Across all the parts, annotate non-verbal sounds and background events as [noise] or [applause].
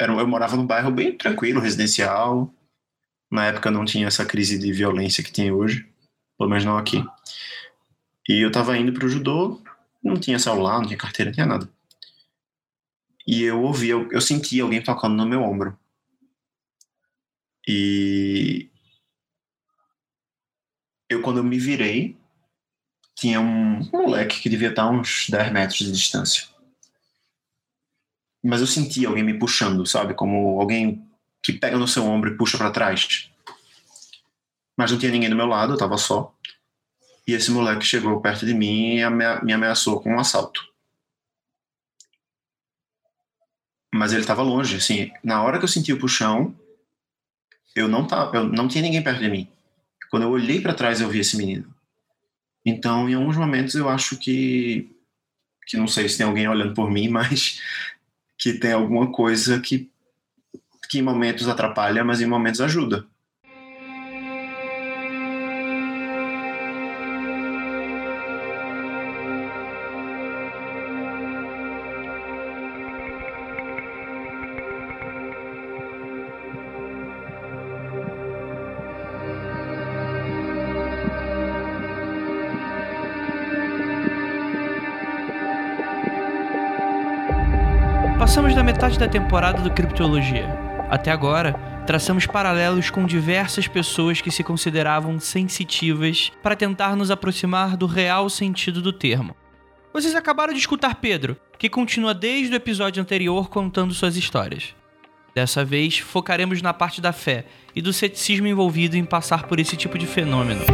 era, eu morava num bairro bem tranquilo, residencial. Na época não tinha essa crise de violência que tem hoje, pelo menos não aqui. E eu tava indo pro judô, não tinha celular, não tinha carteira, não tinha nada. E eu ouvi, eu, eu alguém tocando no meu ombro. E eu, quando eu me virei, tinha um moleque que devia estar uns 10 metros de distância. Mas eu senti alguém me puxando, sabe? Como alguém que pega no seu ombro e puxa para trás. Mas não tinha ninguém do meu lado, eu tava só. E esse moleque chegou perto de mim e me ameaçou com um assalto. Mas ele estava longe, assim. Na hora que eu senti o puxão, eu não tava, eu não tinha ninguém perto de mim. Quando eu olhei para trás, eu vi esse menino. Então, em alguns momentos, eu acho que que não sei se tem alguém olhando por mim, [laughs] mas que tem alguma coisa que que em momentos atrapalha, mas em momentos ajuda. Metade da temporada do Criptologia. Até agora, traçamos paralelos com diversas pessoas que se consideravam sensitivas para tentar nos aproximar do real sentido do termo. Vocês acabaram de escutar Pedro, que continua desde o episódio anterior contando suas histórias. Dessa vez, focaremos na parte da fé e do ceticismo envolvido em passar por esse tipo de fenômeno.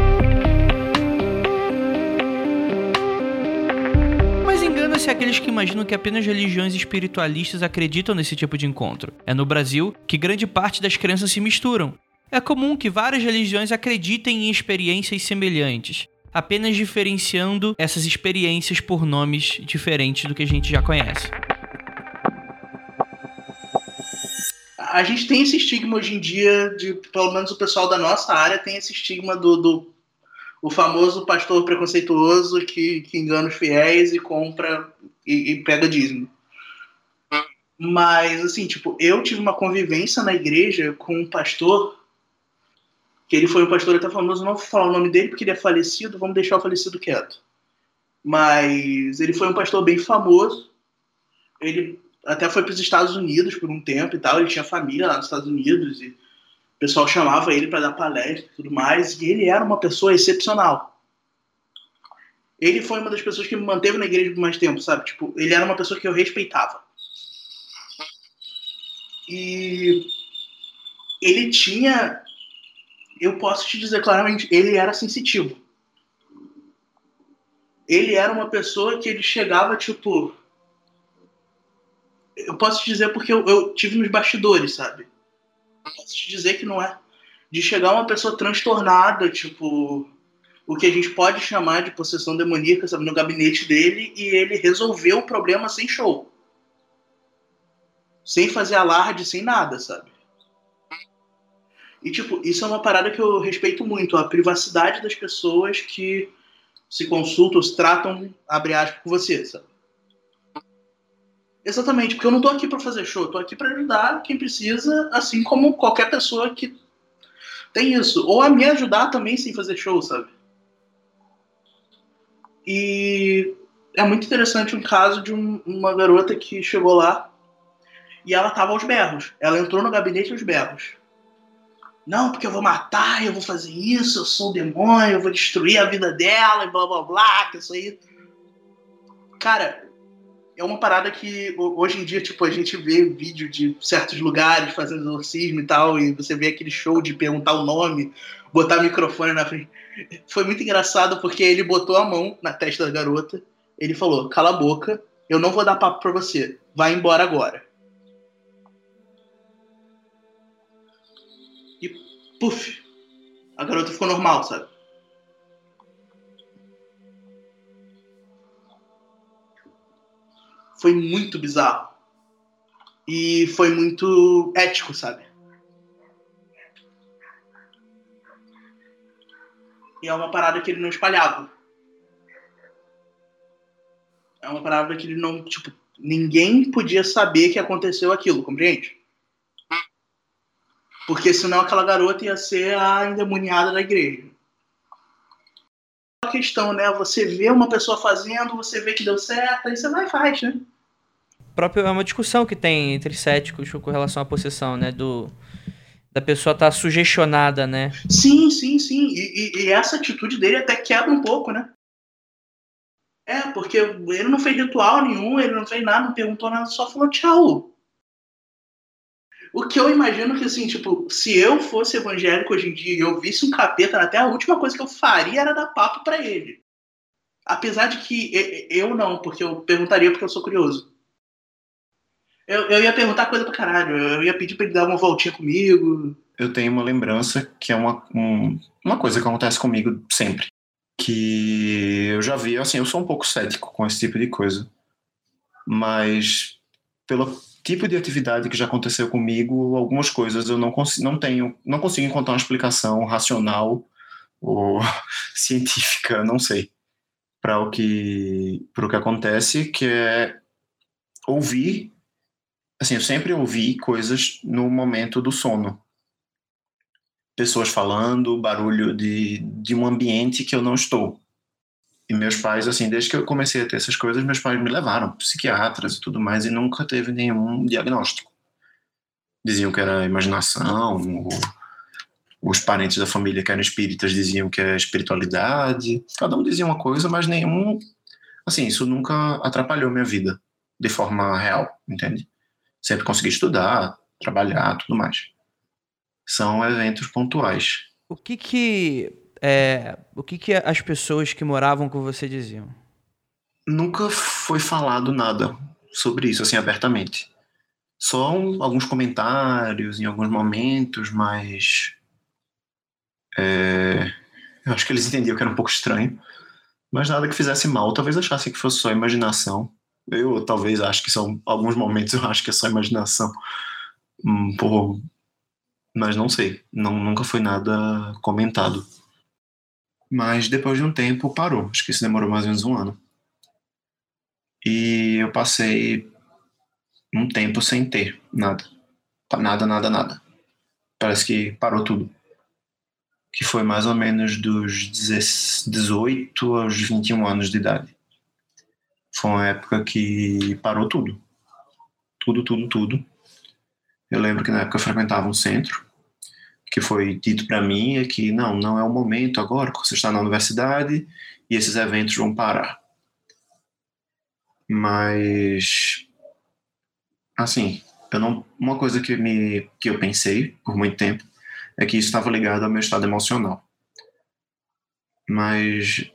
Engana-se aqueles que imaginam que apenas religiões espiritualistas acreditam nesse tipo de encontro. É no Brasil que grande parte das crenças se misturam. É comum que várias religiões acreditem em experiências semelhantes, apenas diferenciando essas experiências por nomes diferentes do que a gente já conhece. A gente tem esse estigma hoje em dia, de, pelo menos o pessoal da nossa área tem esse estigma do, do o famoso pastor preconceituoso que, que engana os fiéis e compra e, e pega dízimo. Mas, assim, tipo, eu tive uma convivência na igreja com um pastor, que ele foi um pastor até famoso, não vou falar o nome dele porque ele é falecido, vamos deixar o falecido quieto. Mas ele foi um pastor bem famoso, ele até foi para os Estados Unidos por um tempo e tal, ele tinha família lá nos Estados Unidos e o pessoal chamava ele para dar palestra e tudo mais, e ele era uma pessoa excepcional. Ele foi uma das pessoas que me manteve na igreja por mais tempo, sabe? Tipo, ele era uma pessoa que eu respeitava. E ele tinha, eu posso te dizer claramente, ele era sensitivo. Ele era uma pessoa que ele chegava, tipo. Eu posso te dizer porque eu, eu tive nos bastidores, sabe? posso te dizer que não é. De chegar uma pessoa transtornada, tipo, o que a gente pode chamar de possessão demoníaca, sabe, no gabinete dele e ele resolveu o problema sem show. Sem fazer alarde, sem nada, sabe? E, tipo, isso é uma parada que eu respeito muito, a privacidade das pessoas que se consultam, se tratam, abre aspas, com você, sabe? Exatamente, porque eu não tô aqui para fazer show, tô aqui para ajudar quem precisa, assim como qualquer pessoa que tem isso. Ou a me ajudar também sem fazer show, sabe? E é muito interessante um caso de um, uma garota que chegou lá e ela tava aos berros. Ela entrou no gabinete aos berros. Não, porque eu vou matar, eu vou fazer isso, eu sou o demônio, eu vou destruir a vida dela e blá blá blá, que isso aí. Cara, é uma parada que hoje em dia, tipo, a gente vê vídeo de certos lugares fazendo exorcismo e tal, e você vê aquele show de perguntar o nome, botar o microfone na frente. Foi muito engraçado porque ele botou a mão na testa da garota, ele falou: "Cala a boca, eu não vou dar papo para você. Vai embora agora." E puf, a garota ficou normal, sabe? foi muito bizarro. E foi muito ético, sabe? E é uma parada que ele não espalhava. É uma parada que ele não, tipo, ninguém podia saber que aconteceu aquilo, compreende? Porque senão aquela garota ia ser a endemoniada da igreja. A questão, né? Você vê uma pessoa fazendo, você vê que deu certo, aí você vai e faz, né? Próprio, é uma discussão que tem entre céticos com relação à possessão, né? Do, da pessoa estar tá sugestionada, né? Sim, sim, sim. E, e, e, essa atitude dele até quebra um pouco, né? É, porque ele não fez ritual nenhum, ele não fez nada, não perguntou nada, só falou tchau. O que eu imagino que, assim, tipo, se eu fosse evangélico hoje em dia e eu visse um capeta na terra, a última coisa que eu faria era dar papo para ele. Apesar de que eu não, porque eu perguntaria porque eu sou curioso. Eu, eu ia perguntar coisa pra caralho, eu ia pedir pra ele dar uma voltinha comigo. Eu tenho uma lembrança que é uma, um, uma coisa que acontece comigo sempre. Que eu já vi, assim, eu sou um pouco cético com esse tipo de coisa. Mas pelo tipo de atividade que já aconteceu comigo, algumas coisas eu não consigo, não tenho, não consigo encontrar uma explicação racional ou [laughs] científica, não sei, para o que para o que acontece, que é ouvir, assim, eu sempre ouvi coisas no momento do sono. Pessoas falando, barulho de, de um ambiente que eu não estou. E meus pais, assim, desde que eu comecei a ter essas coisas, meus pais me levaram, psiquiatras e tudo mais, e nunca teve nenhum diagnóstico. Diziam que era imaginação, ou os parentes da família que eram espíritas diziam que é espiritualidade, cada um dizia uma coisa, mas nenhum. Assim, isso nunca atrapalhou minha vida de forma real, entende? Sempre consegui estudar, trabalhar, tudo mais. São eventos pontuais. O que que é, o que, que as pessoas que moravam com você diziam? Nunca foi falado nada sobre isso, assim, abertamente. Só alguns comentários em alguns momentos, mas. É, eu acho que eles entendiam que era um pouco estranho. Mas nada que fizesse mal. Talvez achassem que fosse só imaginação. Eu talvez acho que são alguns momentos eu acho que é só imaginação. Um, por, mas não sei. Não, nunca foi nada comentado. Mas depois de um tempo parou. Acho que isso demorou mais ou menos um ano. E eu passei um tempo sem ter nada. Nada, nada, nada. Parece que parou tudo. Que foi mais ou menos dos 18 aos 21 anos de idade. Foi uma época que parou tudo. Tudo, tudo, tudo. Eu lembro que na época eu frequentava um centro que foi dito para mim é que não, não é o momento agora, você está na universidade e esses eventos vão parar. Mas assim, eu não, uma coisa que me que eu pensei por muito tempo é que isso estava ligado ao meu estado emocional. Mas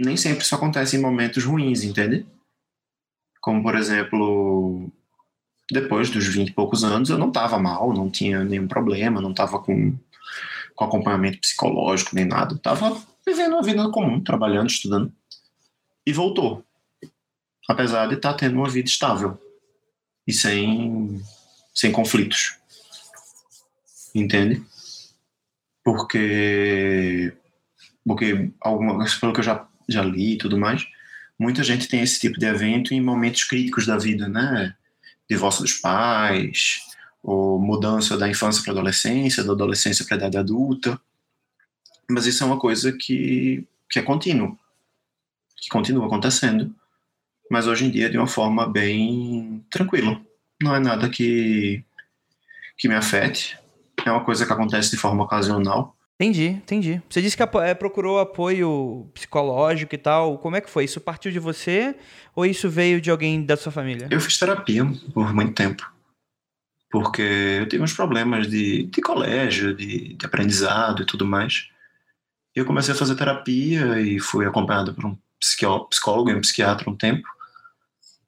nem sempre isso acontece em momentos ruins, entende? Como por exemplo, depois dos 20 e poucos anos, eu não estava mal, não tinha nenhum problema, não estava com, com acompanhamento psicológico nem nada. Estava vivendo uma vida comum, trabalhando, estudando. E voltou. Apesar de estar tá tendo uma vida estável e sem, sem conflitos. Entende? Porque, porque algumas, pelo que eu já, já li e tudo mais, muita gente tem esse tipo de evento em momentos críticos da vida, né? divórcio dos pais, ou mudança da infância para adolescência, da adolescência para a idade adulta. Mas isso é uma coisa que, que é contínuo, que continua acontecendo, mas hoje em dia de uma forma bem tranquila. Não é nada que, que me afete, é uma coisa que acontece de forma ocasional. Entendi, entendi. Você disse que é, procurou apoio psicológico e tal. Como é que foi? Isso partiu de você ou isso veio de alguém da sua família? Eu fiz terapia por muito tempo. Porque eu tive uns problemas de, de colégio, de, de aprendizado e tudo mais. E eu comecei a fazer terapia e fui acompanhado por um psicólogo e um psiquiatra um tempo.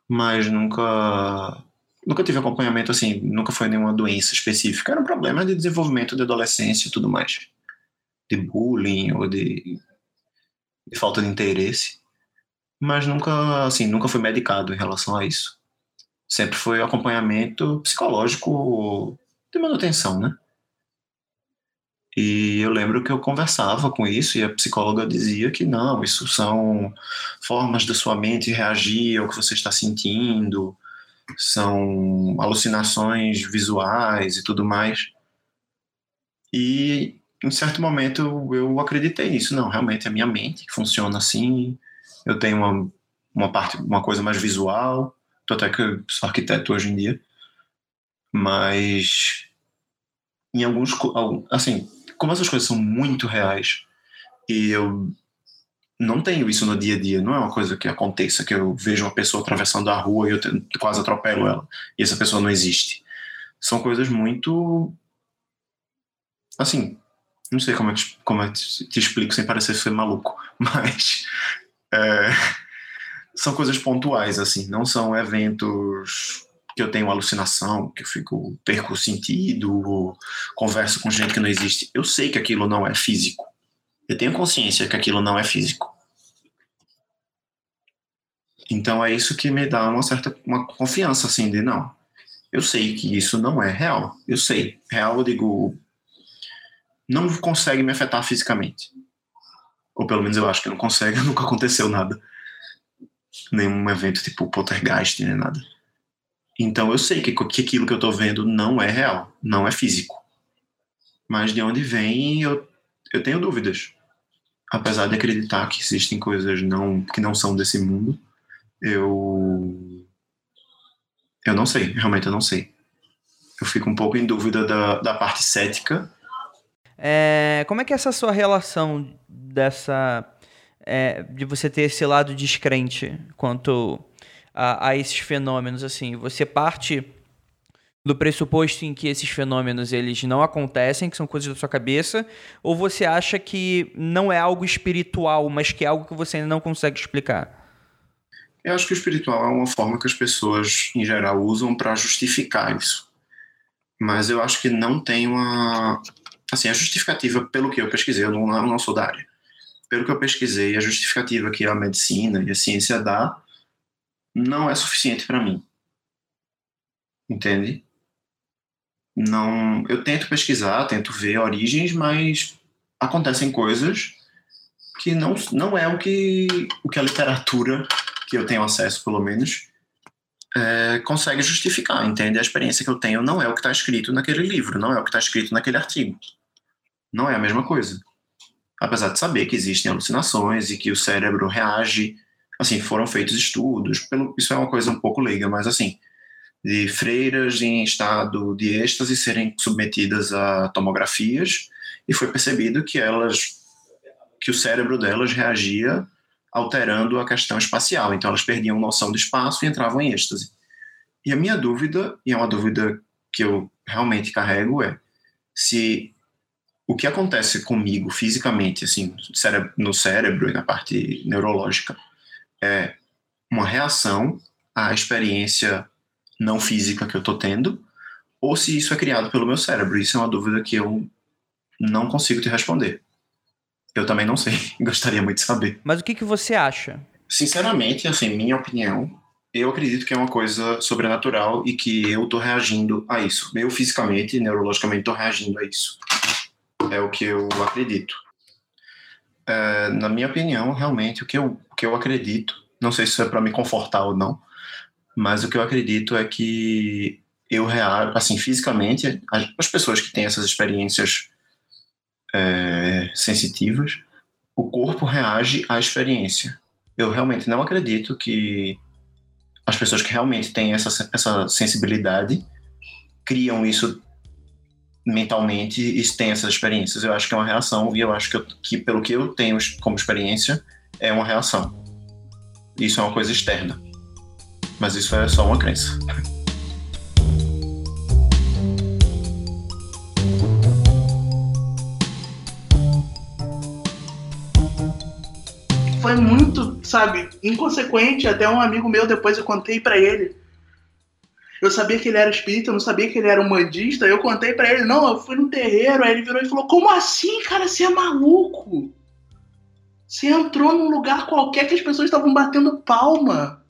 Mas nunca nunca tive acompanhamento assim, nunca foi nenhuma doença específica. Era um problema de desenvolvimento de adolescência e tudo mais de bullying ou de, de falta de interesse, mas nunca, assim, nunca fui medicado em relação a isso. Sempre foi acompanhamento psicológico de manutenção, né? E eu lembro que eu conversava com isso e a psicóloga dizia que não, isso são formas da sua mente reagir ao que você está sentindo, são alucinações visuais e tudo mais. E em certo momento eu acreditei nisso. Não, realmente é a minha mente que funciona assim. Eu tenho uma, uma parte, uma coisa mais visual. Tô até que sou arquiteto hoje em dia. Mas em alguns, assim, como essas coisas são muito reais e eu não tenho isso no dia a dia, não é uma coisa que aconteça, que eu vejo uma pessoa atravessando a rua e eu quase atropelo ela, e essa pessoa não existe. São coisas muito. Assim, não sei como é como é que te explico sem parecer ser maluco, [laughs] mas. É, são coisas pontuais, assim, não são eventos que eu tenho alucinação, que eu fico perco o sentido, converso com gente que não existe. Eu sei que aquilo não é físico. Eu tenho consciência que aquilo não é físico. Então é isso que me dá uma certa uma confiança assim de não. Eu sei que isso não é real. Eu sei. Real eu digo não consegue me afetar fisicamente. Ou pelo menos eu acho que não consegue, [laughs] nunca aconteceu nada. Nenhum evento tipo poltergeist, nem nada. Então eu sei que, que aquilo que eu estou vendo não é real, não é físico. Mas de onde vem, eu, eu tenho dúvidas. Apesar de acreditar que existem coisas não, que não são desse mundo, eu. Eu não sei, realmente eu não sei. Eu fico um pouco em dúvida da, da parte cética. É, como é que é essa sua relação dessa. É, de você ter esse lado descrente quanto a, a esses fenômenos, assim? Você parte do pressuposto em que esses fenômenos eles não acontecem, que são coisas da sua cabeça, ou você acha que não é algo espiritual, mas que é algo que você ainda não consegue explicar? Eu acho que o espiritual é uma forma que as pessoas, em geral, usam para justificar isso. Mas eu acho que não tem uma. Assim, a justificativa, pelo que eu pesquisei, eu não, não sou da área. Pelo que eu pesquisei, a justificativa que a medicina e a ciência dá não é suficiente para mim. Entende? Não, eu tento pesquisar, tento ver origens, mas acontecem coisas que não, não é o que, o que a literatura, que eu tenho acesso pelo menos, é, consegue justificar, entende? A experiência que eu tenho não é o que está escrito naquele livro, não é o que está escrito naquele artigo. Não é a mesma coisa. Apesar de saber que existem alucinações e que o cérebro reage assim, foram feitos estudos, pelo, isso é uma coisa um pouco leiga, mas assim, de freiras em estado de êxtase serem submetidas a tomografias e foi percebido que elas, que o cérebro delas reagia alterando a questão espacial, então elas perdiam noção do espaço e entravam em êxtase. E a minha dúvida, e é uma dúvida que eu realmente carrego, é se o que acontece comigo fisicamente, assim, no cérebro e na parte neurológica, é uma reação à experiência não física que eu estou tendo, ou se isso é criado pelo meu cérebro. Isso é uma dúvida que eu não consigo te responder. Eu também não sei, [laughs] gostaria muito de saber. Mas o que, que você acha? Sinceramente, assim, minha opinião, eu acredito que é uma coisa sobrenatural e que eu estou reagindo a isso. Eu fisicamente, neurologicamente, estou reagindo a isso. É o que eu acredito. É, na minha opinião, realmente, o que eu, o que eu acredito, não sei se isso é para me confortar ou não, mas o que eu acredito é que eu reajo, assim, fisicamente, as pessoas que têm essas experiências é, sensitivas, o corpo reage à experiência. Eu realmente não acredito que as pessoas que realmente têm essa, essa sensibilidade criam isso mentalmente e tem essas experiências. Eu acho que é uma reação e eu acho que, eu, que pelo que eu tenho como experiência, é uma reação. Isso é uma coisa externa. Mas isso é só uma crença. Foi muito, sabe, inconsequente. Até um amigo meu, depois eu contei para ele eu sabia que ele era espírita, eu não sabia que ele era umbandista. Eu contei para ele, não, eu fui no terreiro. Aí ele virou e falou: Como assim, cara? Você é maluco? Você entrou num lugar qualquer que as pessoas estavam batendo palma.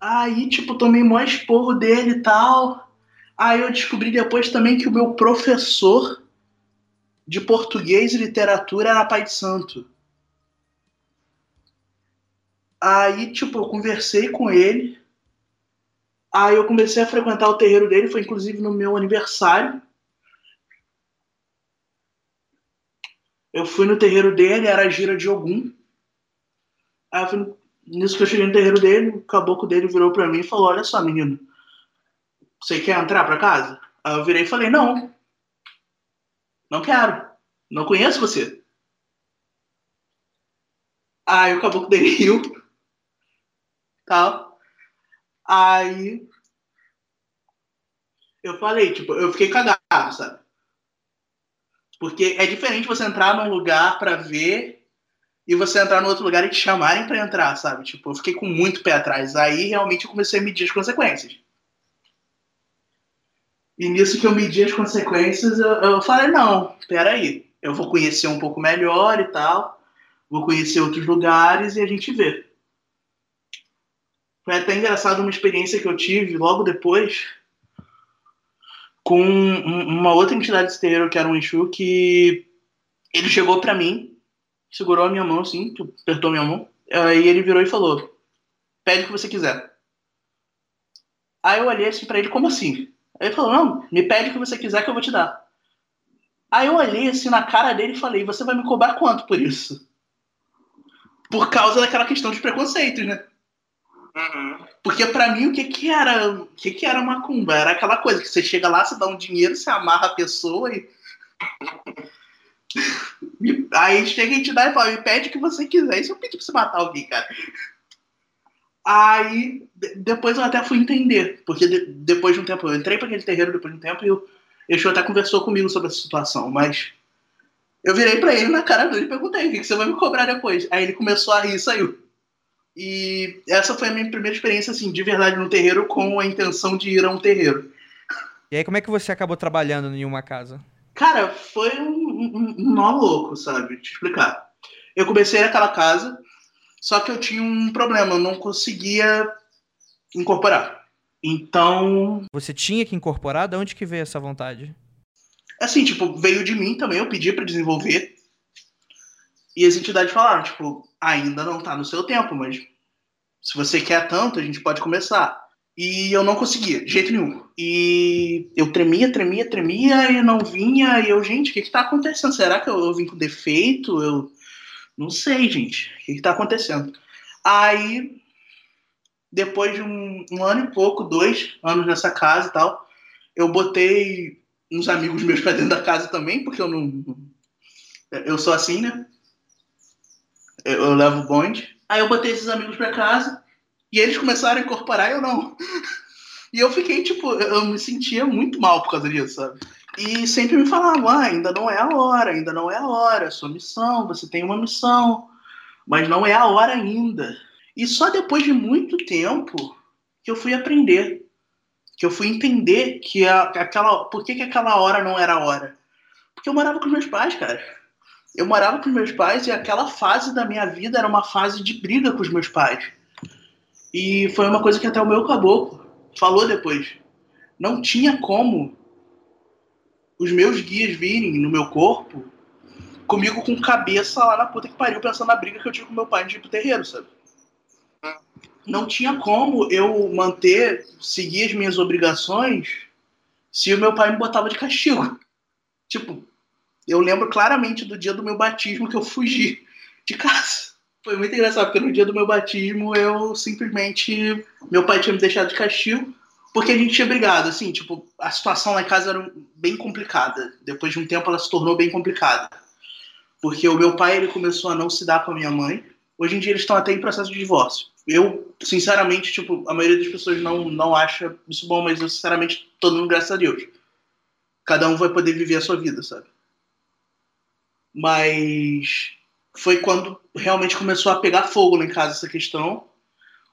Aí, tipo, tomei maior esporro dele e tal. Aí eu descobri depois também que o meu professor de português e literatura era pai de santo. Aí, tipo, eu conversei com ele. Aí eu comecei a frequentar o terreiro dele, foi inclusive no meu aniversário. Eu fui no terreiro dele, era a gira de Ogum. Aí fui, nisso que eu cheguei no terreiro dele, o caboclo dele virou para mim e falou: Olha só, menino, você quer entrar para casa? Aí eu virei e falei: Não, não quero, não conheço você. Aí o caboclo dele [laughs] riu, Tá. Aí eu falei, tipo, eu fiquei cagado, sabe? Porque é diferente você entrar num lugar para ver e você entrar no outro lugar e te chamarem para entrar, sabe? Tipo, eu fiquei com muito pé atrás. Aí realmente eu comecei a medir as consequências. E nisso que eu medi as consequências, eu, eu falei, não, peraí, eu vou conhecer um pouco melhor e tal, vou conhecer outros lugares e a gente vê. Foi até engraçado uma experiência que eu tive logo depois, com uma outra entidade terreiro, que era um Exu, que ele chegou para mim, segurou a minha mão assim, tipo, apertou minha mão, aí ele virou e falou: Pede o que você quiser. Aí eu olhei assim pra ele, como assim? Aí ele falou: Não, me pede o que você quiser que eu vou te dar. Aí eu olhei assim na cara dele e falei: Você vai me cobrar quanto por isso? Por causa daquela questão de preconceito, né? Uhum. Porque para mim o que que era, o que que era macumba? Era aquela coisa que você chega lá, você dá um dinheiro, você amarra a pessoa e [laughs] aí chega a entidade e fala, me pede o que você quiser. Isso eu pedi pra você matar alguém, cara. Aí depois eu até fui entender, porque de, depois de um tempo eu entrei para aquele terreiro depois de um tempo e o Exu até conversou comigo sobre essa situação, mas eu virei para ele na cara dele e perguntei: o que você vai me cobrar depois? Aí ele começou a rir e saiu. E essa foi a minha primeira experiência, assim, de verdade no terreiro, com a intenção de ir a um terreiro. E aí, como é que você acabou trabalhando em uma casa? Cara, foi um, um, nó louco, sabe? Te explicar. Eu comecei naquela casa, só que eu tinha um problema, eu não conseguia incorporar. Então. Você tinha que incorporar? De onde que veio essa vontade? Assim, tipo, veio de mim também, eu pedi para desenvolver. E as entidades falaram, tipo, ainda não tá no seu tempo, mas se você quer tanto, a gente pode começar. E eu não conseguia, de jeito nenhum. E eu tremia, tremia, tremia e não vinha. E eu, gente, o que que tá acontecendo? Será que eu, eu vim com defeito? Eu não sei, gente. O que que tá acontecendo? Aí, depois de um, um ano e pouco, dois anos nessa casa e tal, eu botei uns amigos meus pra dentro da casa também, porque eu não. Eu sou assim, né? Eu, eu levo bonde. Aí eu botei esses amigos pra casa e eles começaram a incorporar e eu não. E eu fiquei, tipo, eu me sentia muito mal por causa disso, sabe? E sempre me falavam, ah, ainda não é a hora, ainda não é a hora, é sua missão, você tem uma missão, mas não é a hora ainda. E só depois de muito tempo que eu fui aprender, que eu fui entender que a, aquela, por que, que aquela hora não era a hora. Porque eu morava com meus pais, cara eu morava com meus pais e aquela fase da minha vida era uma fase de briga com os meus pais. E foi uma coisa que até o meu caboclo falou depois. Não tinha como os meus guias virem no meu corpo comigo com cabeça lá na puta que pariu pensando na briga que eu tive com meu pai pro terreiro, sabe? Não tinha como eu manter, seguir as minhas obrigações se o meu pai me botava de castigo. [laughs] Tipo, eu lembro claramente do dia do meu batismo que eu fugi de casa. Foi muito engraçado, porque no dia do meu batismo eu simplesmente. Meu pai tinha me deixado de castigo, porque a gente tinha brigado. Assim, tipo, a situação em casa era bem complicada. Depois de um tempo ela se tornou bem complicada. Porque o meu pai ele começou a não se dar com a minha mãe. Hoje em dia eles estão até em processo de divórcio. Eu, sinceramente, tipo, a maioria das pessoas não, não acha isso bom, mas eu, sinceramente, tô dando graças a Deus. Cada um vai poder viver a sua vida, sabe? Mas foi quando realmente começou a pegar fogo lá em casa essa questão.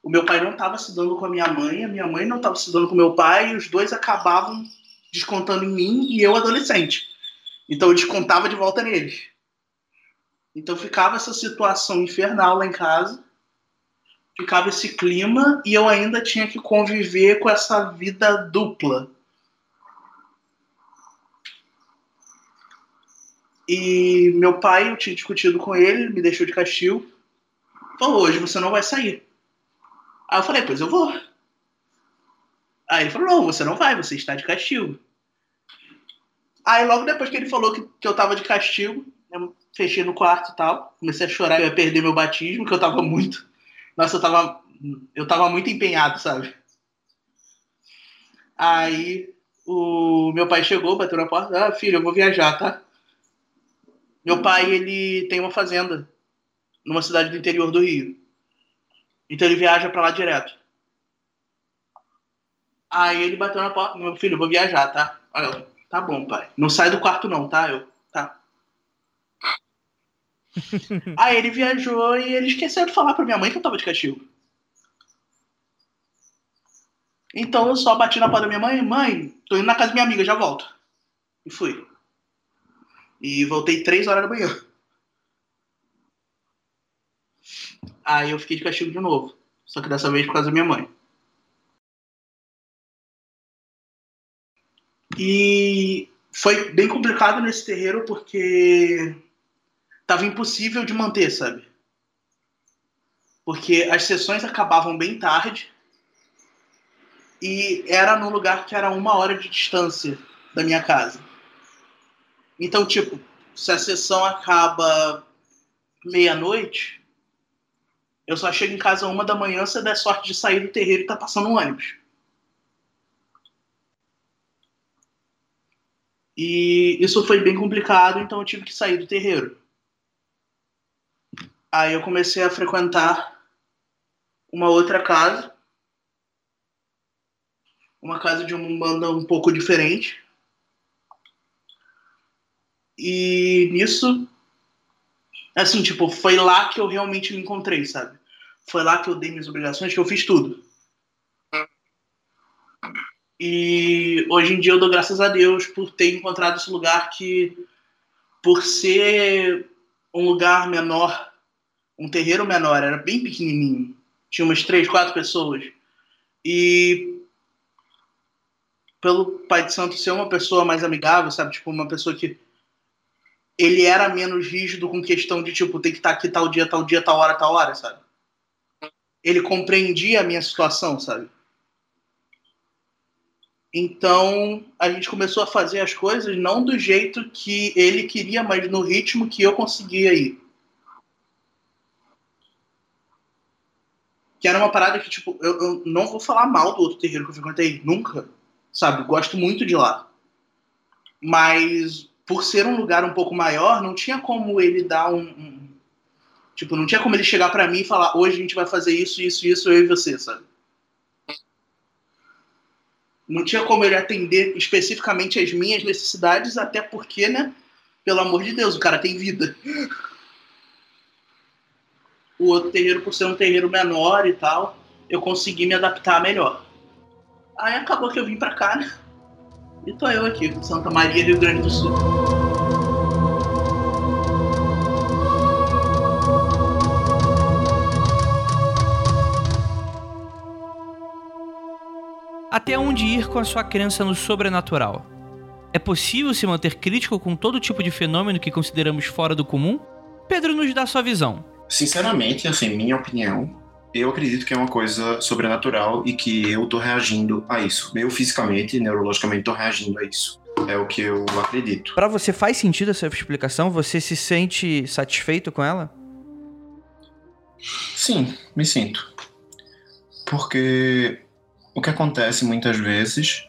O meu pai não estava se dando com a minha mãe, a minha mãe não estava se dando com meu pai, e os dois acabavam descontando em mim e eu adolescente. Então eu descontava de volta neles. Então ficava essa situação infernal lá em casa, ficava esse clima e eu ainda tinha que conviver com essa vida dupla E meu pai, eu tinha discutido com ele, me deixou de castigo. Falou, hoje você não vai sair. Aí eu falei, pois eu vou. Aí ele falou, não, você não vai, você está de castigo. Aí logo depois que ele falou que, que eu tava de castigo, Eu fechei no quarto e tal. Comecei a chorar, eu ia perder meu batismo, que eu tava muito. Nossa, eu tava. Eu tava muito empenhado, sabe? Aí o meu pai chegou, bateu na porta. Ah, filho, eu vou viajar, tá? Meu pai, ele tem uma fazenda numa cidade do interior do Rio. Então ele viaja para lá direto. Aí ele bateu na porta, meu filho, eu vou viajar, tá? Aí eu, tá bom, pai. Não sai do quarto não, tá? Eu, tá. [laughs] Aí ele viajou e ele esqueceu de falar pra minha mãe que eu tava de castigo. Então eu só bati na porta da minha mãe, mãe, tô indo na casa da minha amiga, já volto. E fui. E voltei três horas da manhã. Aí eu fiquei de castigo de novo. Só que dessa vez por causa da minha mãe. E foi bem complicado nesse terreiro porque tava impossível de manter, sabe? Porque as sessões acabavam bem tarde e era num lugar que era uma hora de distância da minha casa. Então, tipo, se a sessão acaba meia-noite, eu só chego em casa uma da manhã se der sorte de sair do terreiro e tá passando um ônibus. E isso foi bem complicado, então eu tive que sair do terreiro. Aí eu comecei a frequentar uma outra casa, uma casa de uma banda um pouco diferente. E nisso, assim, tipo, foi lá que eu realmente me encontrei, sabe? Foi lá que eu dei minhas obrigações, que eu fiz tudo. E hoje em dia eu dou graças a Deus por ter encontrado esse lugar que, por ser um lugar menor, um terreiro menor, era bem pequenininho. Tinha umas três, quatro pessoas. E pelo Pai de Santo ser uma pessoa mais amigável, sabe? Tipo, uma pessoa que ele era menos rígido com questão de, tipo, tem que estar aqui tal dia, tal dia, tal hora, tal hora, sabe? Ele compreendia a minha situação, sabe? Então a gente começou a fazer as coisas não do jeito que ele queria, mas no ritmo que eu conseguia ir. Que era uma parada que, tipo, eu, eu não vou falar mal do outro terreiro que eu frequentei, nunca. Sabe? Gosto muito de lá. Mas por ser um lugar um pouco maior, não tinha como ele dar um. um tipo, não tinha como ele chegar para mim e falar: hoje a gente vai fazer isso, isso, isso, eu e você, sabe? Não tinha como ele atender especificamente as minhas necessidades, até porque, né? Pelo amor de Deus, o cara tem vida. O outro terreiro, por ser um terreiro menor e tal, eu consegui me adaptar melhor. Aí acabou que eu vim pra cá, né? E tô eu aqui, Santa Maria, Rio Grande do Sul. Até onde ir com a sua crença no sobrenatural? É possível se manter crítico com todo tipo de fenômeno que consideramos fora do comum? Pedro nos dá sua visão. Sinceramente, assim, minha opinião, eu acredito que é uma coisa sobrenatural e que eu tô reagindo a isso. Eu fisicamente, neurologicamente, tô reagindo a isso. É o que eu acredito. Para você faz sentido essa explicação? Você se sente satisfeito com ela? Sim, me sinto. Porque o que acontece muitas vezes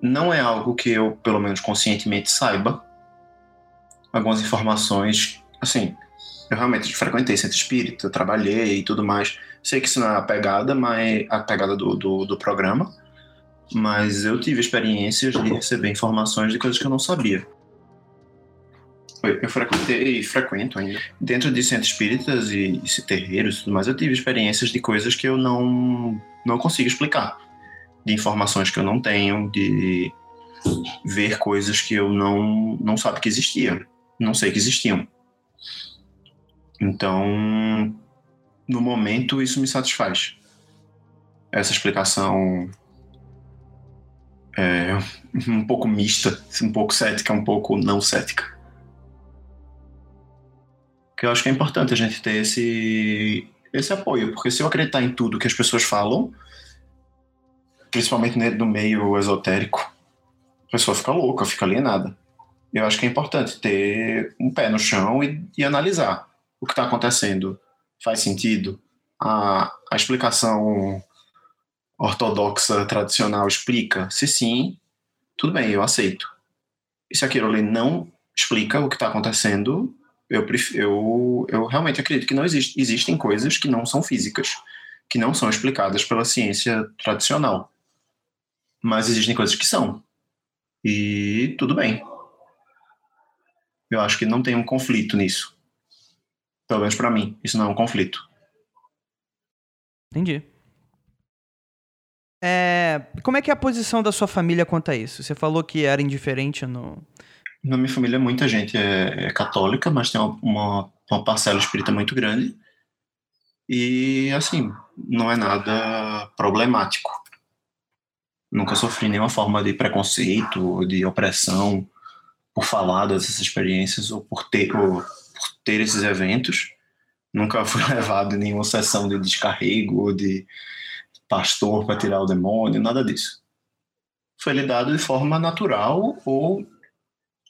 não é algo que eu, pelo menos conscientemente, saiba. Algumas informações, assim, eu realmente frequentei centro espírita, trabalhei e tudo mais. Sei que isso não é a pegada, mas a pegada do, do, do programa, mas eu tive experiências de receber informações de coisas que eu não sabia. Eu frequentei e frequento ainda. Dentro de centros espíritas e, e terreiros e tudo mais, eu tive experiências de coisas que eu não, não consigo explicar. De informações que eu não tenho, de ver coisas que eu não, não sabe que existiam. Não sei que existiam. Então, no momento, isso me satisfaz. Essa explicação é um pouco mista, um pouco cética, um pouco não cética. Que eu acho que é importante a gente ter esse, esse apoio, porque se eu acreditar em tudo que as pessoas falam, principalmente do meio esotérico, a pessoa fica louca, fica alienada. eu acho que é importante ter um pé no chão e, e analisar o que está acontecendo. Faz sentido? A, a explicação ortodoxa tradicional explica? Se sim, tudo bem, eu aceito. E se aquilo ali não explica o que está acontecendo, eu, eu, eu realmente acredito que não existe, existem coisas que não são físicas, que não são explicadas pela ciência tradicional. Mas existem coisas que são. E tudo bem. Eu acho que não tem um conflito nisso. Pelo menos para mim, isso não é um conflito. Entendi. É, como é que é a posição da sua família quanto a isso? Você falou que era indiferente no. Na minha família, muita gente é, é católica, mas tem uma, uma parcela espírita muito grande. E, assim, não é nada problemático. Nunca sofri nenhuma forma de preconceito, de opressão por falar dessas experiências ou por ter, ou por ter esses eventos. Nunca fui [laughs] levado em nenhuma sessão de descarrego ou de pastor para tirar o demônio, nada disso. Foi lidado de forma natural ou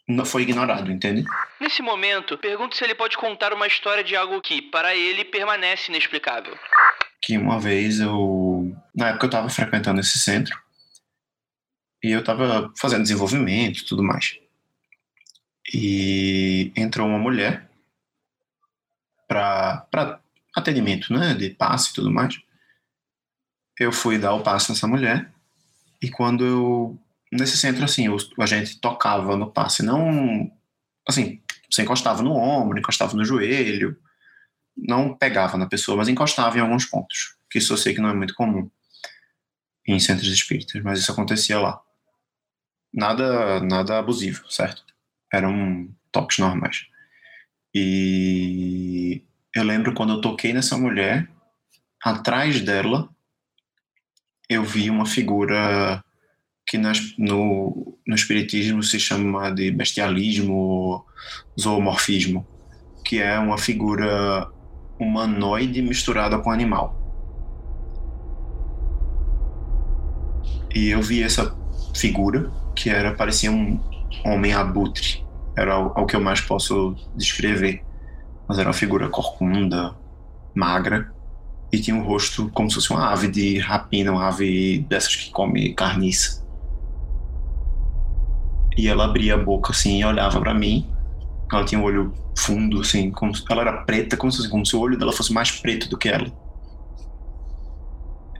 não foi ignorado, entende? Nesse momento, pergunto se ele pode contar uma história de algo que, para ele, permanece inexplicável. Que uma vez eu. Na época eu estava frequentando esse centro e eu estava fazendo desenvolvimento e tudo mais. E entrou uma mulher para atendimento, né? De passe e tudo mais. Eu fui dar o passe nessa mulher e quando eu nesse centro, assim, a gente tocava no passe, não. Assim, você encostava no ombro, encostava no joelho, não pegava na pessoa, mas encostava em alguns pontos, que isso eu sei que não é muito comum em centros espíritas, mas isso acontecia lá. Nada, nada abusivo, certo? Eram toques normais. E eu lembro quando eu toquei nessa mulher, atrás dela, eu vi uma figura que nas, no, no espiritismo se chama de bestialismo ou zoomorfismo, que é uma figura humanoide misturada com animal. E eu vi essa figura que era parecia um homem abutre, era o, que eu mais posso descrever, mas era uma figura corcunda, magra e tinha um rosto como se fosse uma ave de rapina, uma ave dessas que come carniça. E ela abria a boca assim e olhava para mim. Ela tinha um olho fundo, assim, como se, ela era preta, como se, como se o olho dela fosse mais preto do que ela.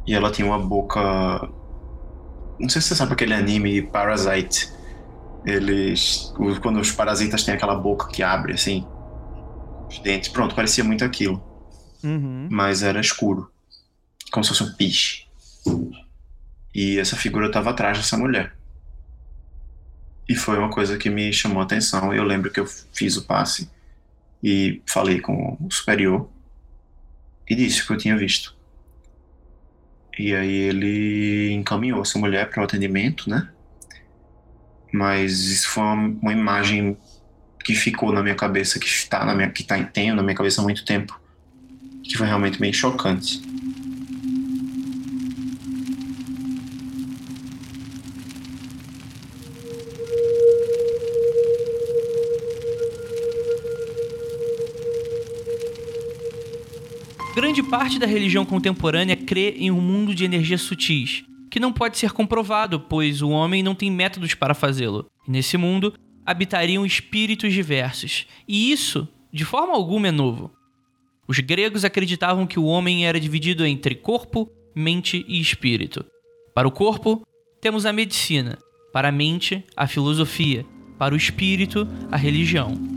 E ela tinha uma boca. Não sei se você sabe aquele anime Parasite. Eles. Quando os parasitas têm aquela boca que abre, assim. Os dentes. Pronto, parecia muito aquilo. Uhum. Mas era escuro. Como se fosse um piche. E essa figura estava atrás dessa mulher. E foi uma coisa que me chamou a atenção. Eu lembro que eu fiz o passe e falei com o superior e disse o que eu tinha visto. E aí ele encaminhou essa mulher para o atendimento, né? Mas isso foi uma, uma, imagem que ficou na minha cabeça, que está na minha, que tá, tenho na minha cabeça há muito tempo, que foi realmente bem chocante. Grande parte da religião contemporânea crê em um mundo de energias sutis, que não pode ser comprovado, pois o homem não tem métodos para fazê-lo. nesse mundo habitariam espíritos diversos, e isso, de forma alguma, é novo. Os gregos acreditavam que o homem era dividido entre corpo, mente e espírito. Para o corpo, temos a medicina, para a mente, a filosofia, para o espírito, a religião.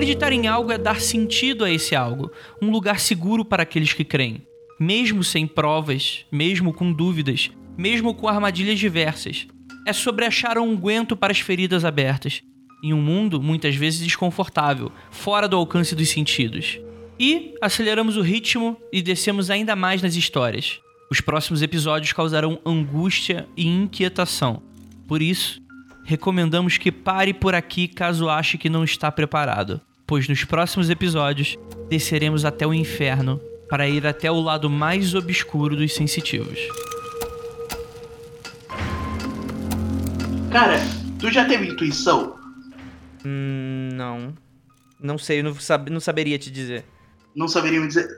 Acreditar em algo é dar sentido a esse algo, um lugar seguro para aqueles que creem. Mesmo sem provas, mesmo com dúvidas, mesmo com armadilhas diversas. É sobre achar um unguento para as feridas abertas, em um mundo muitas vezes desconfortável, fora do alcance dos sentidos. E aceleramos o ritmo e descemos ainda mais nas histórias. Os próximos episódios causarão angústia e inquietação. Por isso, recomendamos que pare por aqui caso ache que não está preparado, pois nos próximos episódios desceremos até o inferno para ir até o lado mais obscuro dos sensitivos. Cara, tu já teve intuição? Hum, não. Não sei, não, sab não saberia te dizer. Não saberia me dizer.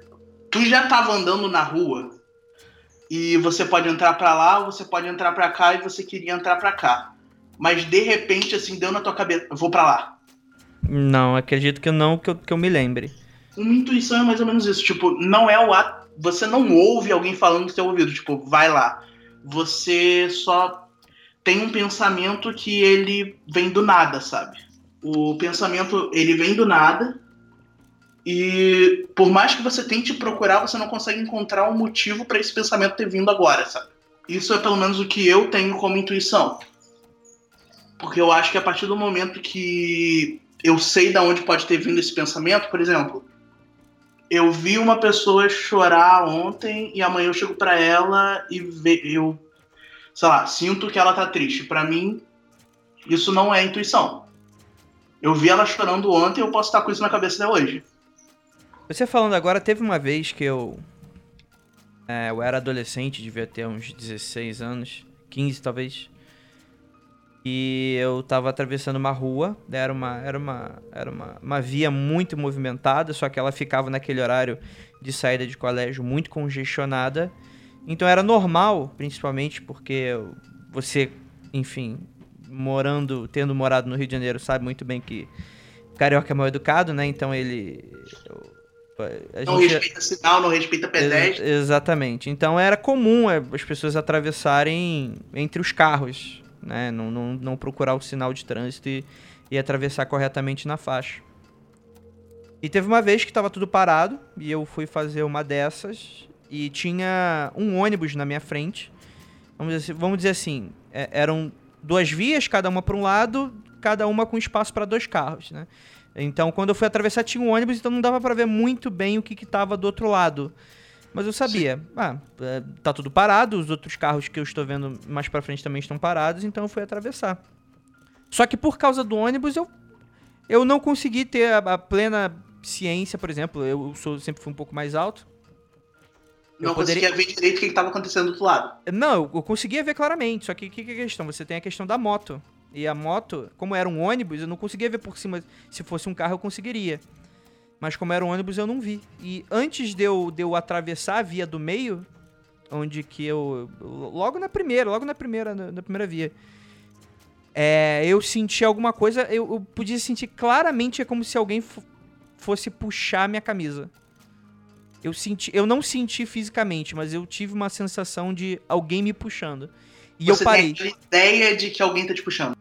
Tu já tava andando na rua e você pode entrar para lá, você pode entrar para cá e você queria entrar para cá. Mas de repente, assim, deu na tua cabeça, vou para lá. Não, acredito que não, que eu, que eu me lembre. Uma intuição é mais ou menos isso. Tipo, não é o ato. Você não ouve alguém falando no seu ouvido, tipo, vai lá. Você só tem um pensamento que ele vem do nada, sabe? O pensamento, ele vem do nada. E por mais que você tente procurar, você não consegue encontrar um motivo para esse pensamento ter vindo agora, sabe? Isso é pelo menos o que eu tenho como intuição. Porque eu acho que a partir do momento que eu sei de onde pode ter vindo esse pensamento, por exemplo, eu vi uma pessoa chorar ontem e amanhã eu chego para ela e eu, sei lá, sinto que ela tá triste. Para mim, isso não é intuição. Eu vi ela chorando ontem eu posso estar com isso na cabeça até hoje. Você falando agora, teve uma vez que eu. É, eu era adolescente, devia ter uns 16 anos, 15 talvez. E eu tava atravessando uma rua, era uma, era uma, era uma, uma via muito movimentada, só que ela ficava naquele horário de saída de colégio muito congestionada. Então era normal, principalmente porque você, enfim, morando, tendo morado no Rio de Janeiro, sabe muito bem que carioca é mal educado, né? Então ele. não gente... respeita sinal, não respeita pedestre. Ex exatamente. Então era comum é, as pessoas atravessarem entre os carros né? Não, não, não procurar o sinal de trânsito e, e atravessar corretamente na faixa. E teve uma vez que estava tudo parado e eu fui fazer uma dessas e tinha um ônibus na minha frente. Vamos dizer, vamos dizer assim, é, eram duas vias, cada uma para um lado, cada uma com espaço para dois carros, né? Então, quando eu fui atravessar, tinha um ônibus, então não dava para ver muito bem o que estava do outro lado. Mas eu sabia, ah, é, tá tudo parado, os outros carros que eu estou vendo mais para frente também estão parados, então eu fui atravessar. Só que por causa do ônibus eu eu não consegui ter a, a plena ciência, por exemplo, eu sou sempre fui um pouco mais alto. Eu não poderia... conseguia ver direito o que estava acontecendo do outro lado. Não, eu, eu conseguia ver claramente, só que o que, que é a questão? Você tem a questão da moto. E a moto, como era um ônibus, eu não conseguia ver por cima. Se fosse um carro, eu conseguiria. Mas como era um ônibus, eu não vi. E antes de eu, de eu atravessar a via do meio, onde que eu. Logo na primeira, logo na primeira, na, primeira via. É, eu senti alguma coisa. Eu, eu, podia sentir claramente é como se alguém fosse puxar minha camisa. Eu senti, eu não senti fisicamente, mas eu tive uma sensação de alguém me puxando. E Você eu parei. Tem a ideia de que alguém tá te puxando.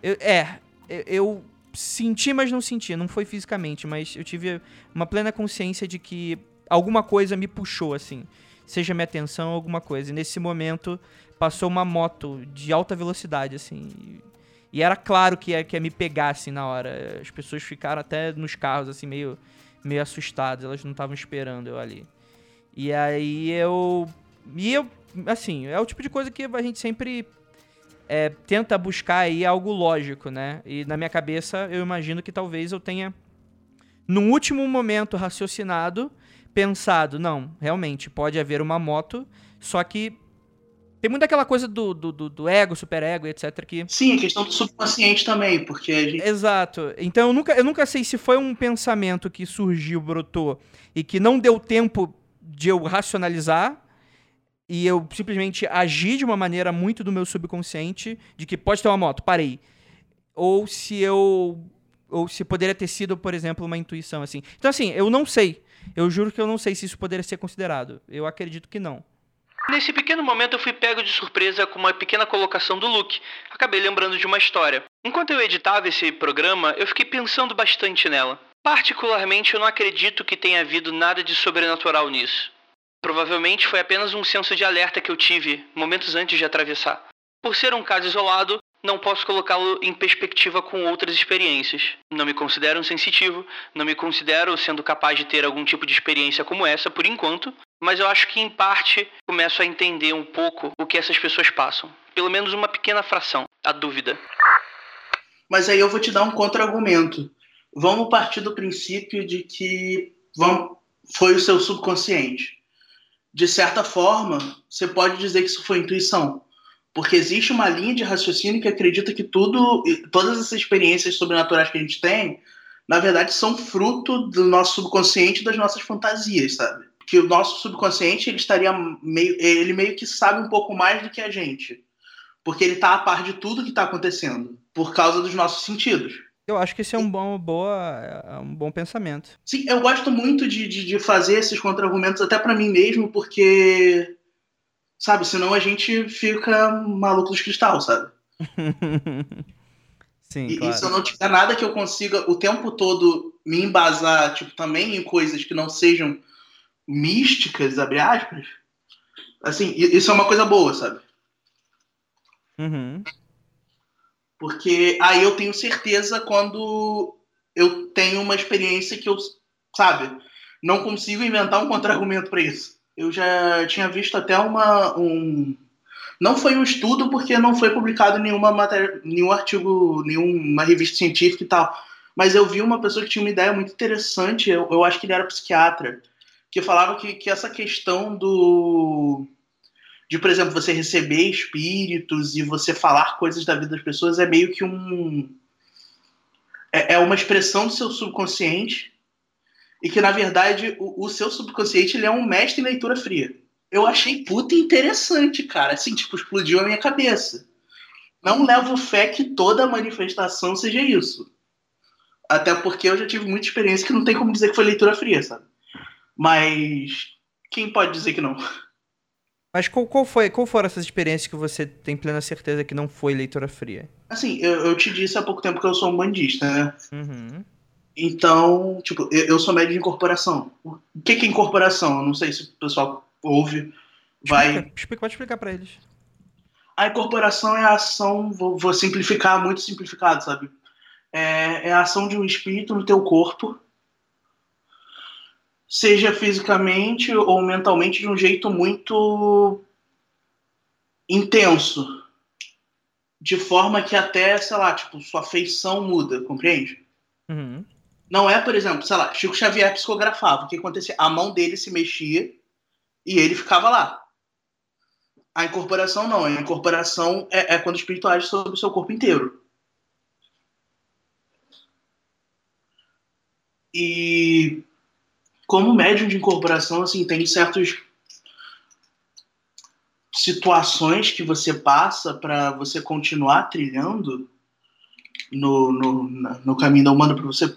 Eu, é, eu senti, mas não senti. Não foi fisicamente, mas eu tive uma plena consciência de que alguma coisa me puxou, assim. Seja minha atenção, alguma coisa. E nesse momento passou uma moto de alta velocidade, assim. E era claro que ia, que ia me pegar, assim, na hora. As pessoas ficaram até nos carros, assim, meio, meio assustadas. Elas não estavam esperando eu ali. E aí eu. E eu, assim, é o tipo de coisa que a gente sempre é, tenta buscar aí algo lógico, né? E na minha cabeça eu imagino que talvez eu tenha, num último momento, raciocinado, pensado, não, realmente pode haver uma moto, só que tem muito aquela coisa do, do, do ego, superego, etc. Que... Sim, a questão do subconsciente também, porque a gente... Exato. Então eu nunca, eu nunca sei se foi um pensamento que surgiu, brotou, e que não deu tempo de eu racionalizar, e eu simplesmente agi de uma maneira muito do meu subconsciente de que pode ter uma moto, parei. Ou se eu ou se poderia ter sido, por exemplo, uma intuição assim. Então assim, eu não sei. Eu juro que eu não sei se isso poderia ser considerado. Eu acredito que não. Nesse pequeno momento eu fui pego de surpresa com uma pequena colocação do Luke. Acabei lembrando de uma história. Enquanto eu editava esse programa, eu fiquei pensando bastante nela. Particularmente, eu não acredito que tenha havido nada de sobrenatural nisso. Provavelmente foi apenas um senso de alerta que eu tive momentos antes de atravessar. Por ser um caso isolado, não posso colocá-lo em perspectiva com outras experiências. Não me considero um sensitivo, não me considero sendo capaz de ter algum tipo de experiência como essa por enquanto, mas eu acho que em parte começo a entender um pouco o que essas pessoas passam. Pelo menos uma pequena fração, a dúvida. Mas aí eu vou te dar um contra-argumento. Vamos partir do princípio de que vamos, foi o seu subconsciente de certa forma, você pode dizer que isso foi intuição. Porque existe uma linha de raciocínio que acredita que tudo, todas essas experiências sobrenaturais que a gente tem, na verdade, são fruto do nosso subconsciente das nossas fantasias, sabe? Que o nosso subconsciente ele estaria meio, ele meio que sabe um pouco mais do que a gente, porque ele está a par de tudo que está acontecendo por causa dos nossos sentidos. Eu acho que esse é um bom, boa, é um bom pensamento. Sim, eu gosto muito de, de, de fazer esses contra-argumentos até para mim mesmo, porque sabe? Senão a gente fica maluco dos cristal, sabe? [laughs] Sim, e, claro. e se eu não tiver nada que eu consiga o tempo todo me embasar, tipo, também em coisas que não sejam místicas, abre aspas, assim, isso é uma coisa boa, sabe? Uhum. Porque aí eu tenho certeza quando eu tenho uma experiência que eu, sabe, não consigo inventar um contra-argumento para isso. Eu já tinha visto até uma. Um... Não foi um estudo, porque não foi publicado nenhuma matéria, nenhum artigo, nenhuma revista científica e tal. Mas eu vi uma pessoa que tinha uma ideia muito interessante, eu, eu acho que ele era psiquiatra, que falava que, que essa questão do. De, por exemplo, você receber espíritos e você falar coisas da vida das pessoas é meio que um. É, é uma expressão do seu subconsciente e que na verdade o, o, seu subconsciente ele é um mestre em leitura fria. Eu achei puta interessante, cara. Assim, tipo, explodiu a minha cabeça. Não levo fé que toda manifestação seja isso. Até porque eu já tive muita experiência que não tem como dizer que foi leitura fria, sabe? Mas quem pode dizer que não? Mas qual, qual, foi, qual foram essas experiências que você tem plena certeza que não foi leitura fria? Assim, eu, eu te disse há pouco tempo que eu sou um bandista, né? Uhum. Então, tipo, eu sou médio de incorporação. O que, que é incorporação? Eu não sei se o pessoal ouve, vai... Explica, pode explicar para eles. A incorporação é a ação, vou, vou simplificar, muito simplificado, sabe? É, é, a ação de um espírito no teu corpo, seja fisicamente ou mentalmente, de um jeito muito intenso. De forma que até, sei lá, tipo, sua feição muda, compreende? Uhum. Não é, por exemplo, sei lá, Chico Xavier psicografava. O que acontecia? A mão dele se mexia e ele ficava lá. A incorporação não. A incorporação é, é quando o espírito age sobre o seu corpo inteiro. E como médium de incorporação, assim, tem certas situações que você passa para você continuar trilhando no, no, no caminho da humana, para você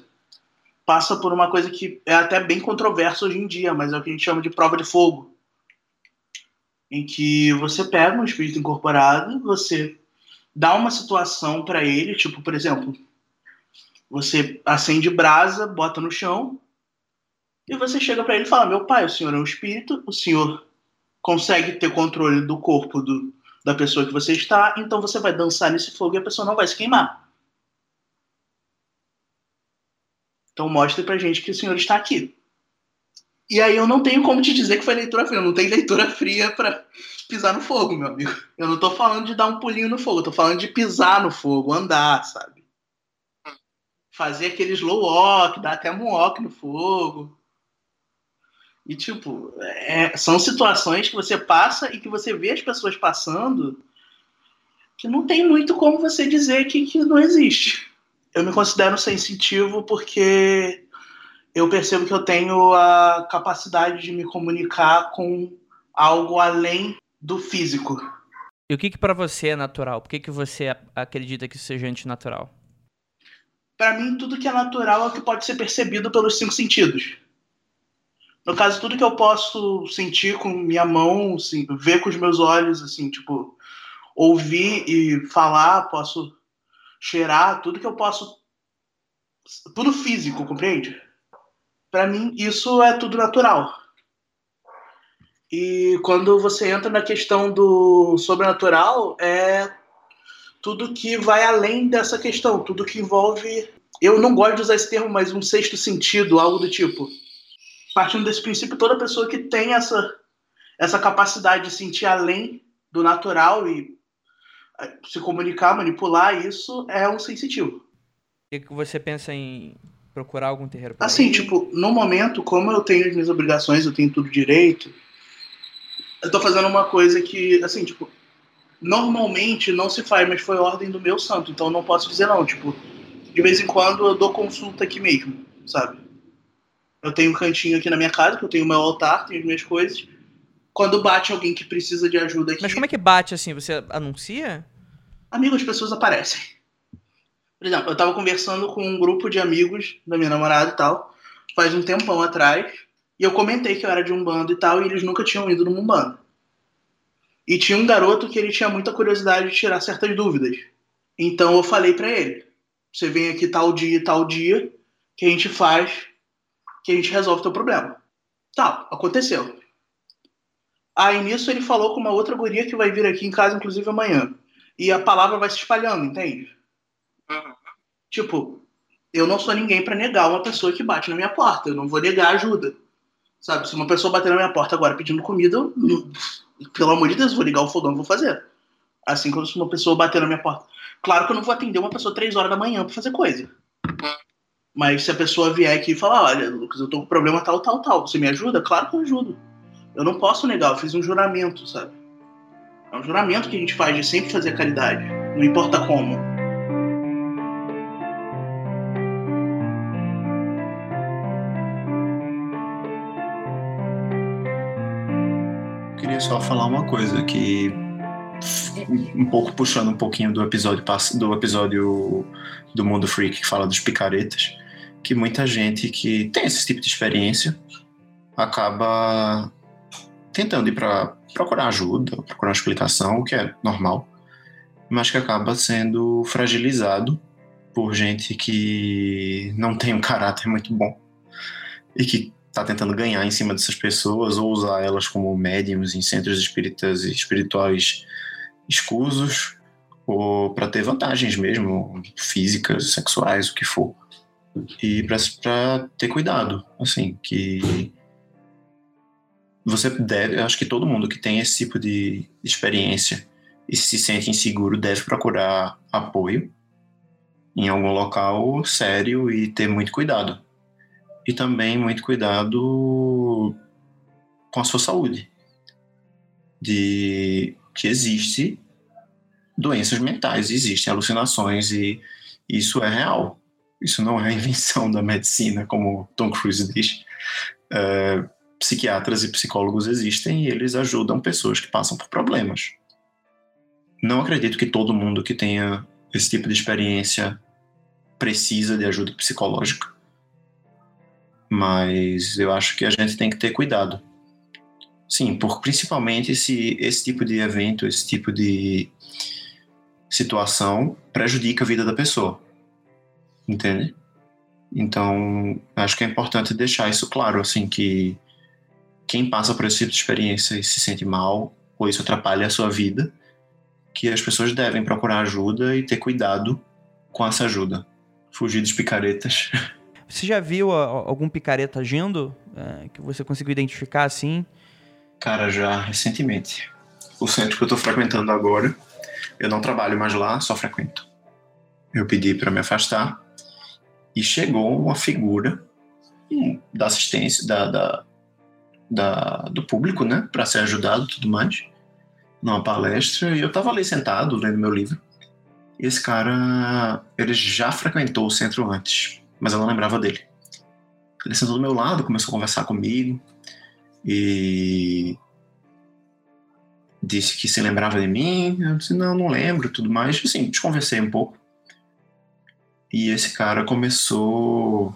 passa por uma coisa que é até bem controversa hoje em dia, mas é o que a gente chama de prova de fogo. Em que você pega um espírito incorporado, você dá uma situação para ele, tipo, por exemplo, você acende brasa, bota no chão, e você chega para ele e fala: Meu pai, o senhor é um espírito, o senhor consegue ter controle do corpo do, da pessoa que você está, então você vai dançar nesse fogo e a pessoa não vai se queimar. Então mostre pra gente que o senhor está aqui. E aí eu não tenho como te dizer que foi leitura fria. Não tem leitura fria para pisar no fogo, meu amigo. Eu não tô falando de dar um pulinho no fogo, eu tô falando de pisar no fogo, andar, sabe? Fazer aquele slow walk, dar até um walk no fogo. E, tipo, é, são situações que você passa e que você vê as pessoas passando que não tem muito como você dizer que, que não existe eu me considero sensitivo porque eu percebo que eu tenho a capacidade de me comunicar com algo além do físico. E o que, que para você é natural? Por que, que você acredita que isso seja antinatural? Para mim, tudo que é natural é o que pode ser percebido pelos cinco sentidos. No caso, tudo que eu posso sentir com minha mão, assim, ver com os meus olhos, assim, tipo, ouvir e falar, posso cheirar, tudo que eu posso. Tudo físico, compreende? Para mim, isso é tudo natural. E quando você entra na questão do sobrenatural, é tudo que vai além dessa questão, tudo que envolve. Eu não gosto de usar esse termo, mas um sexto sentido, algo do tipo. Partindo desse princípio, toda pessoa que tem essa, essa capacidade de sentir além do natural e se comunicar, manipular, isso é um sensitivo. E que você pensa em procurar algum terreiro? Assim, tipo, no momento, como eu tenho as minhas obrigações, eu tenho tudo direito, eu tô fazendo uma coisa que, assim, tipo, normalmente não se faz, mas foi ordem do meu santo, então eu não posso dizer não. Tipo, de vez em quando eu dou consulta aqui mesmo, sabe? Eu tenho um cantinho aqui na minha casa, que eu tenho meu altar, tenho as minhas coisas. Quando bate alguém que precisa de ajuda aqui. Mas como é que bate assim? Você anuncia? Amigo, as pessoas aparecem. Por exemplo, eu tava conversando com um grupo de amigos da minha namorada e tal, faz um tempão atrás, e eu comentei que eu era de um bando e tal, e eles nunca tinham ido num bando. E tinha um garoto que ele tinha muita curiosidade de tirar certas dúvidas. Então eu falei para ele: você vem aqui tal dia, tal dia, que a gente faz, que a gente resolve o teu problema. Tal, aconteceu. Aí nisso ele falou com uma outra guria que vai vir aqui em casa, inclusive amanhã. E a palavra vai se espalhando, entende? Uhum. Tipo, eu não sou ninguém para negar uma pessoa que bate na minha porta. Eu não vou negar ajuda. Sabe, se uma pessoa bater na minha porta agora pedindo comida, eu, pelo amor de Deus, vou ligar o fogão e vou fazer. Assim como se uma pessoa bater na minha porta. Claro que eu não vou atender uma pessoa três horas da manhã para fazer coisa. Mas se a pessoa vier aqui e falar, olha, Lucas, eu tô com problema tal, tal, tal, você me ajuda? Claro que eu ajudo. Eu não posso negar, eu fiz um juramento, sabe? É um juramento que a gente faz de sempre fazer caridade, não importa como. Eu queria só falar uma coisa que um pouco puxando um pouquinho do episódio do episódio do Mundo Freak que fala dos picaretas, que muita gente que tem esse tipo de experiência acaba tentando ir para procurar ajuda, procurar explicação, o que é normal, mas que acaba sendo fragilizado por gente que não tem um caráter muito bom e que está tentando ganhar em cima dessas pessoas ou usar elas como médiums em centros espíritas e espirituais escusos ou para ter vantagens mesmo, físicas, sexuais, o que for. E para ter cuidado, assim, que você deve, acho que todo mundo que tem esse tipo de experiência e se sente inseguro deve procurar apoio em algum local sério e ter muito cuidado. E também muito cuidado com a sua saúde. De que existe doenças mentais, existem alucinações e isso é real. Isso não é invenção da medicina, como Tom Cruise diz. Uh, psiquiatras e psicólogos existem e eles ajudam pessoas que passam por problemas. Não acredito que todo mundo que tenha esse tipo de experiência precisa de ajuda psicológica, mas eu acho que a gente tem que ter cuidado. Sim, por principalmente se esse tipo de evento, esse tipo de situação prejudica a vida da pessoa. Entende? Então, acho que é importante deixar isso claro, assim, que quem passa por esse tipo de experiência e se sente mal, ou isso atrapalha a sua vida, que as pessoas devem procurar ajuda e ter cuidado com essa ajuda. Fugir dos picaretas. [laughs] Você já viu algum picareta agindo? É, que você conseguiu identificar assim? Cara, já recentemente. O centro que eu tô frequentando agora, eu não trabalho mais lá, só frequento. Eu pedi para me afastar e chegou uma figura hum, da assistência, da, da da, do público, né, para ser ajudado e tudo mais, numa palestra, e eu estava ali sentado lendo meu livro. E esse cara, ele já frequentou o centro antes, mas eu não lembrava dele. Ele sentou do meu lado, começou a conversar comigo e disse que se lembrava de mim. Eu disse, não, não lembro, tudo mais. Assim, desconversei um pouco. E esse cara começou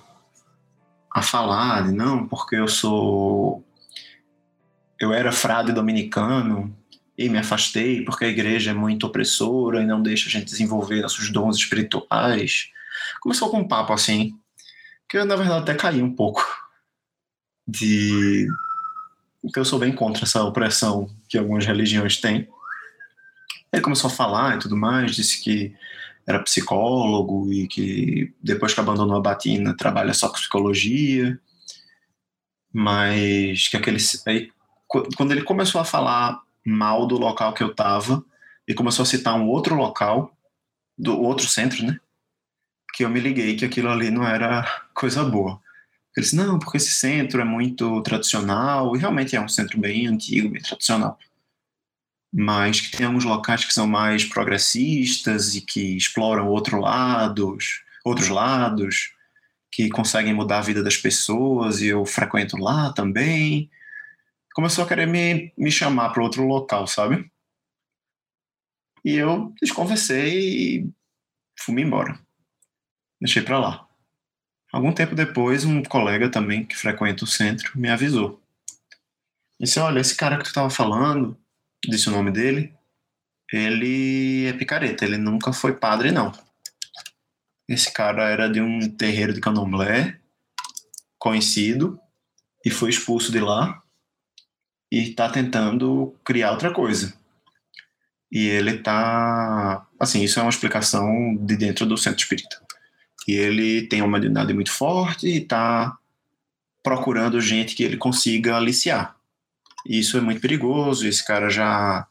a falar de não, porque eu sou eu era frade dominicano e me afastei porque a igreja é muito opressora e não deixa a gente desenvolver nossos dons espirituais. Começou com um papo assim, que eu, na verdade, até caí um pouco de que eu sou bem contra essa opressão que algumas religiões têm. Ele começou a falar e tudo mais, disse que era psicólogo e que depois que abandonou a batina trabalha só com psicologia, mas que aquele aí quando ele começou a falar mal do local que eu tava e começou a citar um outro local do outro centro, né? Que eu me liguei que aquilo ali não era coisa boa. Ele disse, não, porque esse centro é muito tradicional, e realmente é um centro bem antigo, bem tradicional. Mas que tem alguns locais que são mais progressistas e que exploram outro lados, outros lados, que conseguem mudar a vida das pessoas e eu frequento lá também. Começou a querer me, me chamar para outro local, sabe? E eu desconversei e fui embora. Deixei para lá. Algum tempo depois, um colega também que frequenta o centro me avisou. Disse: Olha, esse cara que tu estava falando, disse o nome dele, ele é picareta, ele nunca foi padre, não. Esse cara era de um terreiro de candomblé, conhecido, e foi expulso de lá, e está tentando criar outra coisa. E ele está. Assim, isso é uma explicação de dentro do centro espírita. E ele tem uma identidade muito forte e está procurando gente que ele consiga aliciar. E isso é muito perigoso. Esse cara já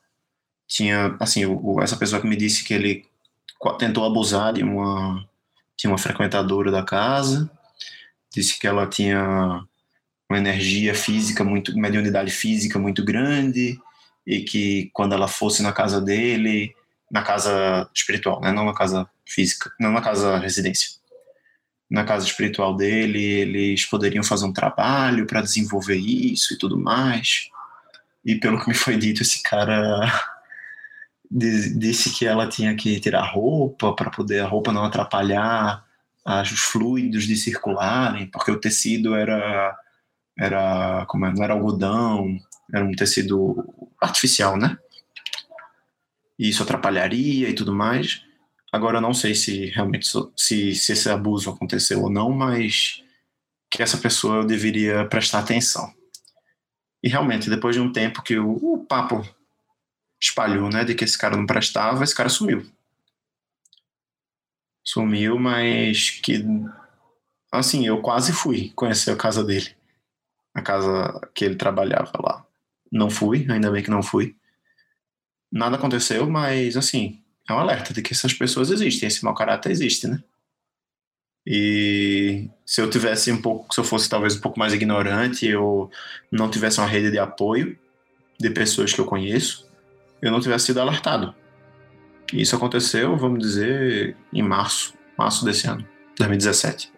tinha, assim, o, essa pessoa que me disse que ele tentou abusar de uma, tinha uma frequentadora da casa, disse que ela tinha uma energia física muito, mediunidade física muito grande e que quando ela fosse na casa dele, na casa espiritual, né, não na casa física, não na casa residência, na casa espiritual dele, eles poderiam fazer um trabalho para desenvolver isso e tudo mais. E pelo que me foi dito, esse cara [laughs] disse que ela tinha que tirar roupa para poder a roupa não atrapalhar os fluidos de circularem, porque o tecido era era como é, não era algodão, era um tecido artificial, né? E isso atrapalharia e tudo mais. Agora eu não sei se realmente se, se esse abuso aconteceu ou não, mas que essa pessoa deveria prestar atenção. E realmente, depois de um tempo que o, o papo espalhou, né, de que esse cara não prestava, esse cara sumiu. Sumiu, mas que assim, eu quase fui conhecer a casa dele. A casa que ele trabalhava lá. Não fui, ainda bem que não fui. Nada aconteceu, mas assim, é um alerta de que essas pessoas existem, esse mau caráter existe, né? E se eu tivesse um pouco, se eu fosse talvez um pouco mais ignorante ou não tivesse uma rede de apoio de pessoas que eu conheço, eu não tivesse sido alertado. E isso aconteceu, vamos dizer, em março, março desse ano, 2017.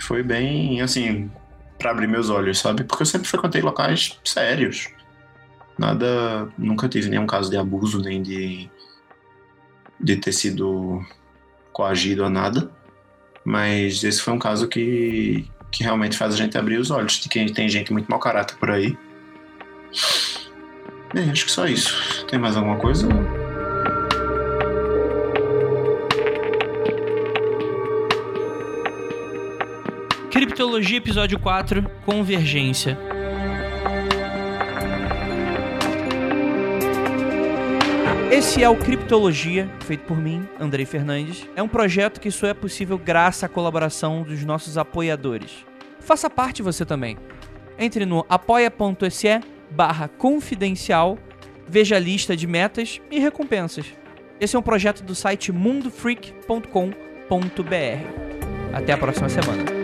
Foi bem, assim, para abrir meus olhos, sabe? Porque eu sempre frequentei locais sérios. Nada, nunca tive nenhum caso de abuso, nem de, de ter sido coagido a nada, mas esse foi um caso que, que realmente faz a gente abrir os olhos de que tem gente muito mau caráter por aí. Bem, acho que só isso. Tem mais alguma coisa? Criptologia Episódio 4 Convergência Esse é o Criptologia, feito por mim, Andrei Fernandes. É um projeto que só é possível graças à colaboração dos nossos apoiadores. Faça parte você também. Entre no apoia.se barra confidencial, veja a lista de metas e recompensas. Esse é um projeto do site mundofreak.com.br. Até a próxima semana.